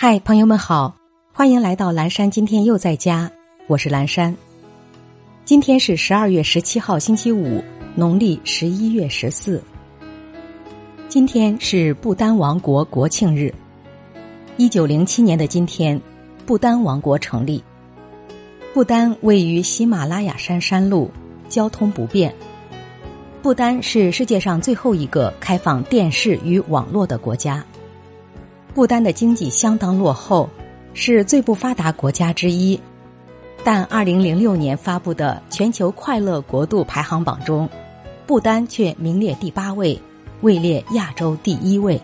嗨，朋友们好，欢迎来到蓝山。今天又在家，我是蓝山。今天是十二月十七号，星期五，农历十一月十四。今天是不丹王国国庆日。一九零七年的今天，不丹王国成立。不丹位于喜马拉雅山山路，交通不便。不丹是世界上最后一个开放电视与网络的国家。不丹的经济相当落后，是最不发达国家之一。但二零零六年发布的全球快乐国度排行榜中，不丹却名列第八位，位列亚洲第一位。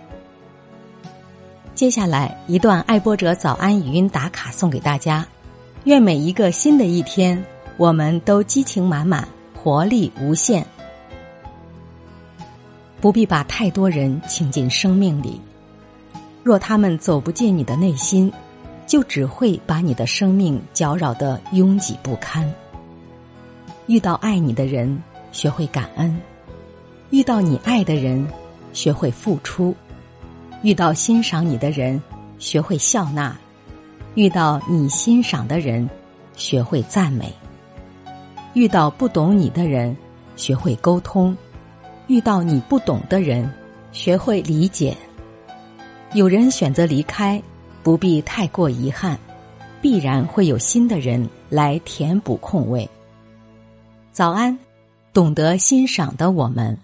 接下来一段爱播者早安语音打卡送给大家，愿每一个新的一天，我们都激情满满，活力无限。不必把太多人请进生命里，若他们走不进你的内心，就只会把你的生命搅扰得拥挤不堪。遇到爱你的人，学会感恩；遇到你爱的人，学会付出；遇到欣赏你的人，学会笑纳；遇到你欣赏的人，学会赞美；遇到不懂你的人，学会沟通。遇到你不懂的人，学会理解。有人选择离开，不必太过遗憾，必然会有新的人来填补空位。早安，懂得欣赏的我们。